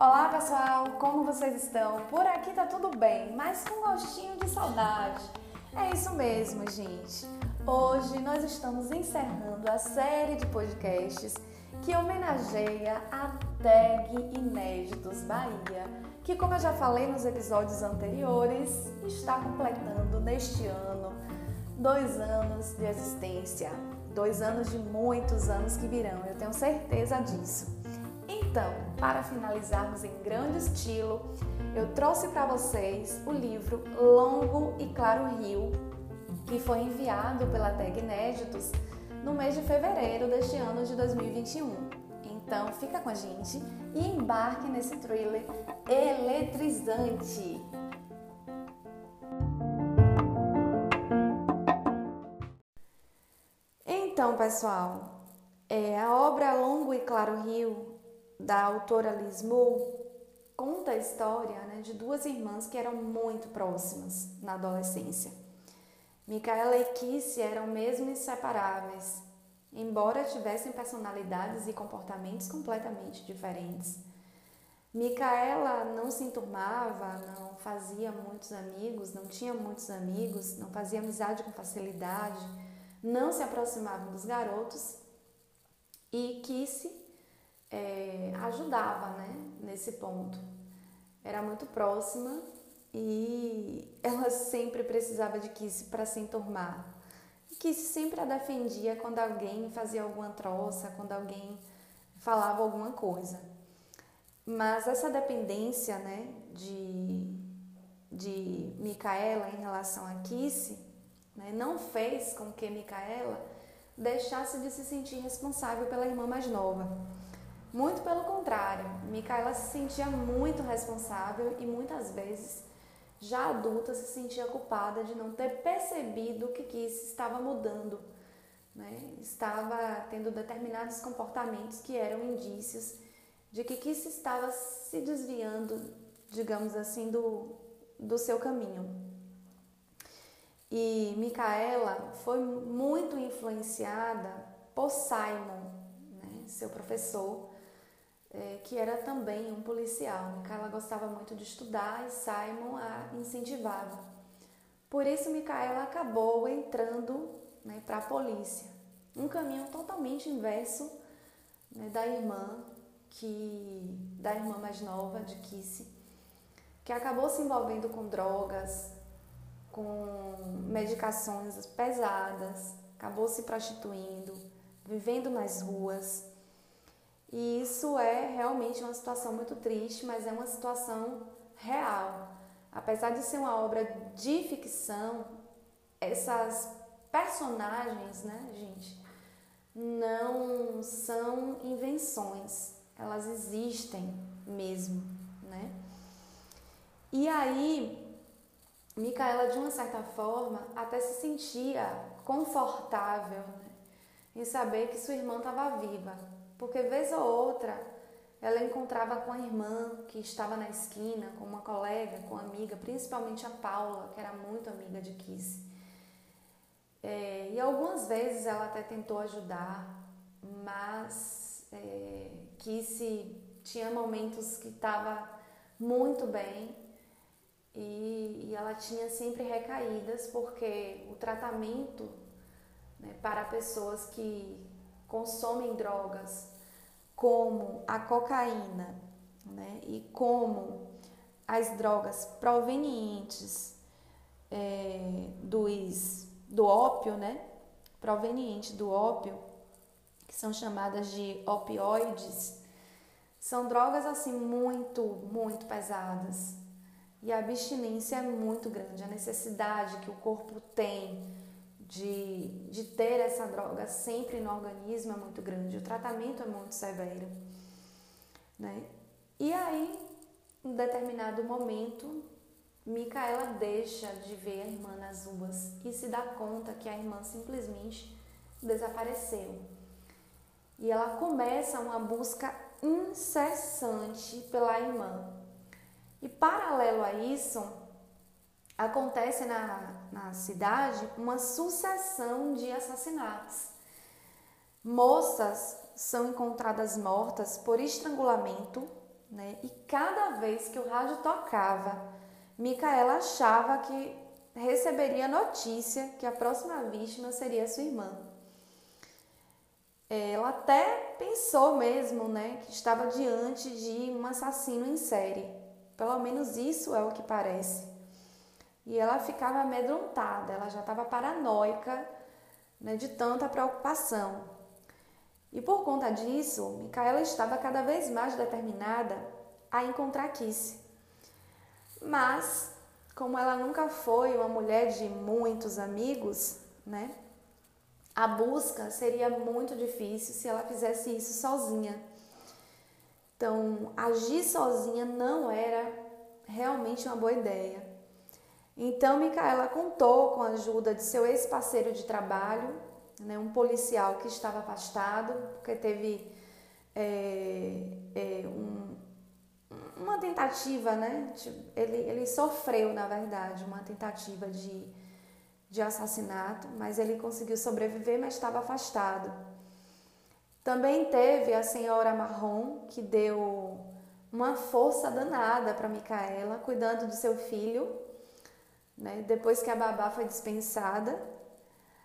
Olá pessoal, como vocês estão? Por aqui tá tudo bem, mas com gostinho de saudade. É isso mesmo, gente. Hoje nós estamos encerrando a série de podcasts que homenageia a Tag Inéditos Bahia, que, como eu já falei nos episódios anteriores, está completando neste ano dois anos de existência, dois anos de muitos anos que virão, eu tenho certeza disso. Então, para finalizarmos em grande estilo, eu trouxe para vocês o livro Longo e Claro Rio, que foi enviado pela Tag Inéditos no mês de fevereiro deste ano de 2021. Então, fica com a gente e embarque nesse thriller eletrizante. Pessoal, é, a obra Longo e Claro Rio, da autora Liz conta a história né, de duas irmãs que eram muito próximas na adolescência. Micaela e Kissy eram mesmo inseparáveis, embora tivessem personalidades e comportamentos completamente diferentes. Micaela não se enturmava, não fazia muitos amigos, não tinha muitos amigos, não fazia amizade com facilidade, não se aproximava dos garotos e Kissy é, ajudava né, nesse ponto. Era muito próxima e ela sempre precisava de Kiss para se enturmar. Kiss sempre a defendia quando alguém fazia alguma troça, quando alguém falava alguma coisa. Mas essa dependência né, de, de Micaela em relação a Kiss né, não fez com que Micaela deixasse de se sentir responsável pela irmã mais nova. Muito pelo contrário, Micaela se sentia muito responsável e muitas vezes já adulta, se sentia culpada de não ter percebido que Kiss estava mudando, né? estava tendo determinados comportamentos que eram indícios de que Kiss estava se desviando, digamos assim, do, do seu caminho. E Micaela foi muito influenciada por Simon, né? seu professor, é, que era também um policial. Micaela gostava muito de estudar e Simon a incentivava. Por isso, Micaela acabou entrando né, para a polícia. Um caminho totalmente inverso né, da irmã, que da irmã mais nova, de Kissy, que acabou se envolvendo com drogas, com medicações pesadas, acabou se prostituindo, vivendo nas ruas e isso é realmente uma situação muito triste, mas é uma situação real. Apesar de ser uma obra de ficção, essas personagens, né, gente, não são invenções, elas existem mesmo, né? E aí, Micaela, de uma certa forma, até se sentia confortável né, em saber que sua irmã estava viva, porque vez ou outra ela encontrava com a irmã que estava na esquina, com uma colega, com uma amiga, principalmente a Paula, que era muito amiga de Kiss. É, e algumas vezes ela até tentou ajudar, mas é, Kiss tinha momentos que estava muito bem e, e, ela tinha sempre recaídas porque o tratamento né, para pessoas que consomem drogas como a cocaína né, e como as drogas provenientes é, dos, do ópio, né, proveniente do ópio, que são chamadas de opioides, são drogas assim muito, muito pesadas. E a abstinência é muito grande, a necessidade que o corpo tem de, de ter essa droga sempre no organismo é muito grande, o tratamento é muito severo. Né? E aí, em determinado momento, Micaela deixa de ver a irmã nas ruas e se dá conta que a irmã simplesmente desapareceu. E ela começa uma busca incessante pela irmã. E paralelo a isso, acontece na na cidade uma sucessão de assassinatos. Moças são encontradas mortas por estrangulamento, né? E cada vez que o rádio tocava, Micaela achava que receberia notícia que a próxima vítima seria sua irmã. Ela até pensou mesmo, né, que estava diante de um assassino em série. Pelo menos isso é o que parece. E ela ficava amedrontada, ela já estava paranoica né, de tanta preocupação. E por conta disso, Micaela estava cada vez mais determinada a encontrar Kiss. Mas, como ela nunca foi uma mulher de muitos amigos, né? A busca seria muito difícil se ela fizesse isso sozinha. Então, agir sozinha não era realmente uma boa ideia. Então, Micaela contou com a ajuda de seu ex-parceiro de trabalho, né, um policial que estava afastado, porque teve é, é, um, uma tentativa, né? Ele, ele sofreu, na verdade, uma tentativa de, de assassinato, mas ele conseguiu sobreviver, mas estava afastado. Também teve a senhora Marrom, que deu uma força danada para Micaela, cuidando do seu filho, né? depois que a babá foi dispensada.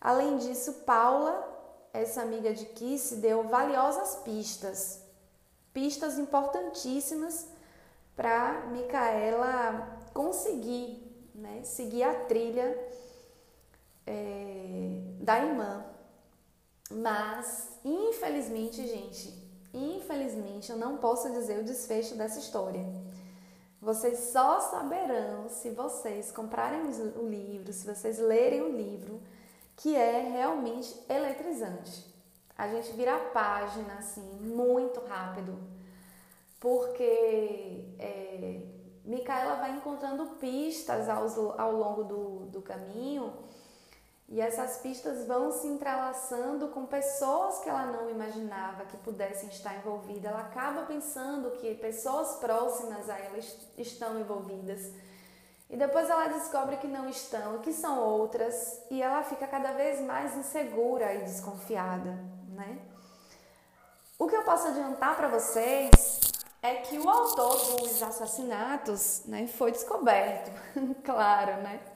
Além disso, Paula, essa amiga de Kiss, deu valiosas pistas, pistas importantíssimas para Micaela conseguir né, seguir a trilha é, da irmã. Mas, infelizmente, gente, infelizmente eu não posso dizer o desfecho dessa história. Vocês só saberão se vocês comprarem o livro, se vocês lerem o livro que é realmente eletrizante. A gente vira a página assim muito rápido, porque é, Micaela vai encontrando pistas ao, ao longo do, do caminho e essas pistas vão se entrelaçando com pessoas que ela não imaginava que pudessem estar envolvidas. Ela acaba pensando que pessoas próximas a ela estão envolvidas. E depois ela descobre que não estão, que são outras, e ela fica cada vez mais insegura e desconfiada, né? O que eu posso adiantar para vocês é que o autor dos assassinatos, né, foi descoberto, claro, né?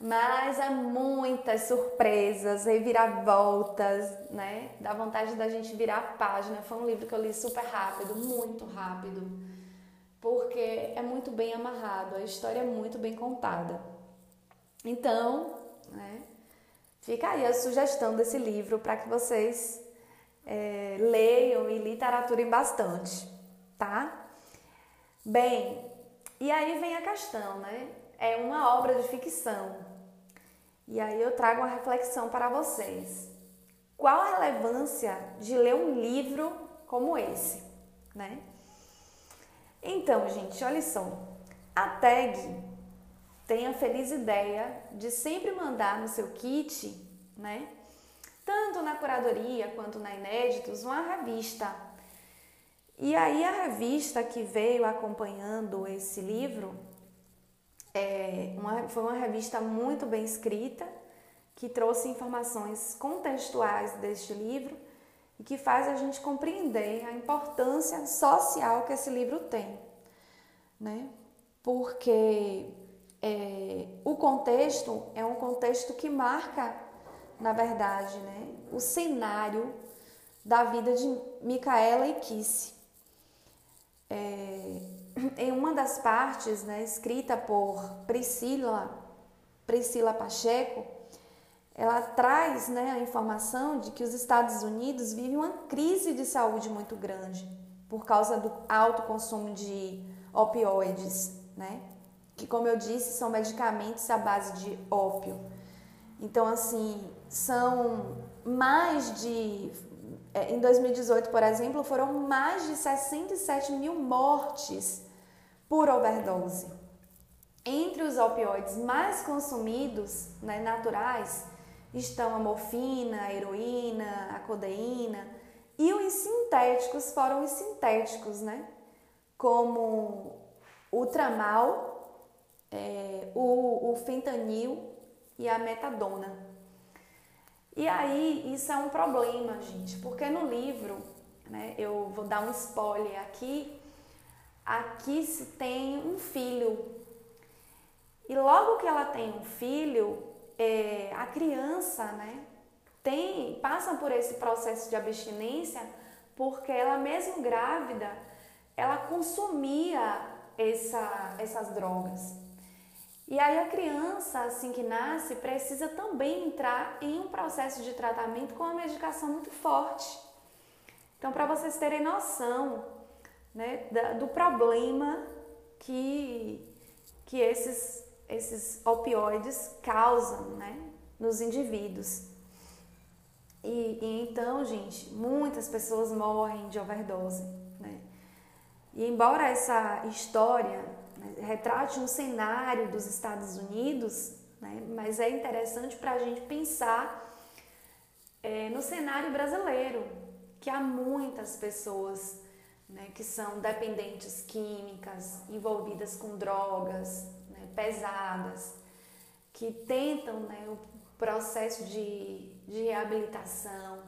Mas há muitas surpresas, reviravoltas, né? Dá vontade da gente virar a página. Foi um livro que eu li super rápido, muito rápido porque é muito bem amarrado, a história é muito bem contada. Então, né, fica aí a sugestão desse livro para que vocês é, leiam e literaturem bastante, tá? Bem, e aí vem a questão, né? É uma obra de ficção. E aí eu trago uma reflexão para vocês. Qual a relevância de ler um livro como esse, né? Então, gente, olha só. A tag tem a feliz ideia de sempre mandar no seu kit, né? Tanto na curadoria quanto na Inéditos, uma revista. E aí a revista que veio acompanhando esse livro é uma, foi uma revista muito bem escrita, que trouxe informações contextuais deste livro e que faz a gente compreender a importância social que esse livro tem, né? Porque é, o contexto é um contexto que marca, na verdade, né, o cenário da vida de Micaela e Kisse. É, em uma das partes, né, escrita por Priscila, Priscila Pacheco, ela traz né, a informação de que os Estados Unidos vivem uma crise de saúde muito grande por causa do alto consumo de opioides, né? Que, como eu disse, são medicamentos à base de ópio. Então, assim, são mais de. É, em 2018, por exemplo, foram mais de 67 mil mortes por overdose. Entre os opioides mais consumidos, né, naturais, estão a morfina, a heroína, a codeína. E os sintéticos foram os sintéticos, né? Como o tramal, é, o, o fentanil e a metadona. E aí isso é um problema, gente, porque no livro, né, eu vou dar um spoiler aqui, aqui se tem um filho. E logo que ela tem um filho, é, a criança, né, tem, passa por esse processo de abstinência porque ela mesmo grávida, ela consumia essa, essas drogas. E aí a criança, assim que nasce, precisa também entrar em um processo de tratamento com uma medicação muito forte. Então, para vocês terem noção né, do problema que, que esses, esses opioides causam né, nos indivíduos. E, e, então, gente, muitas pessoas morrem de overdose. Né? E embora essa história né, retrate um cenário dos Estados Unidos, né, mas é interessante para a gente pensar é, no cenário brasileiro, que há muitas pessoas né, que são dependentes químicas, envolvidas com drogas né, pesadas, que tentam né, o processo de, de reabilitação,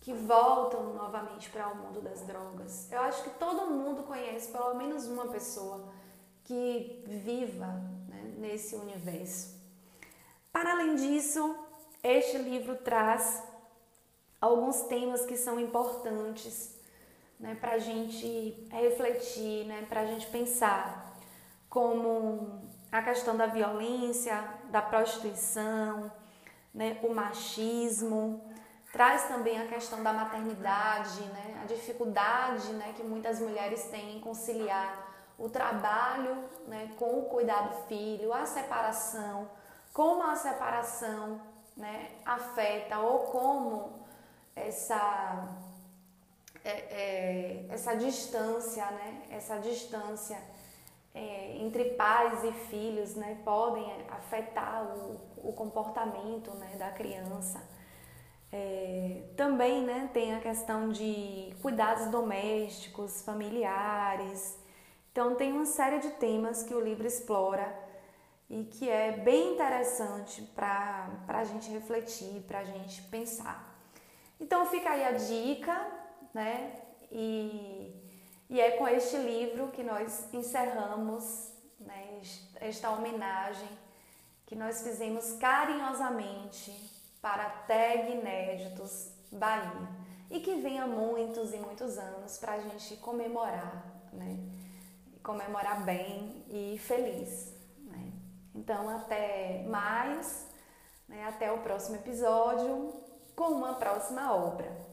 que voltam novamente para o mundo das drogas. Eu acho que todo mundo conhece pelo menos uma pessoa que viva né, nesse universo. Para além disso, este livro traz alguns temas que são importantes né, para a gente refletir, né, para a gente pensar, como a questão da violência, da prostituição, né, o machismo, traz também a questão da maternidade, né, a dificuldade né, que muitas mulheres têm em conciliar o trabalho né, com o cuidado do filho, a separação, como a separação né, afeta ou como essa, é, é, essa distância, né, essa distância é, entre pais e filhos né, podem afetar o, o comportamento né, da criança. É, também né, tem a questão de cuidados domésticos, familiares. Então, tem uma série de temas que o livro explora e que é bem interessante para a gente refletir, para a gente pensar. Então, fica aí a dica, né? E, e é com este livro que nós encerramos né, esta homenagem que nós fizemos carinhosamente para Tag Inéditos Bahia e que venha muitos e muitos anos para a gente comemorar, né? Comemorar bem e feliz. Né? Então, até mais, né? até o próximo episódio com uma próxima obra.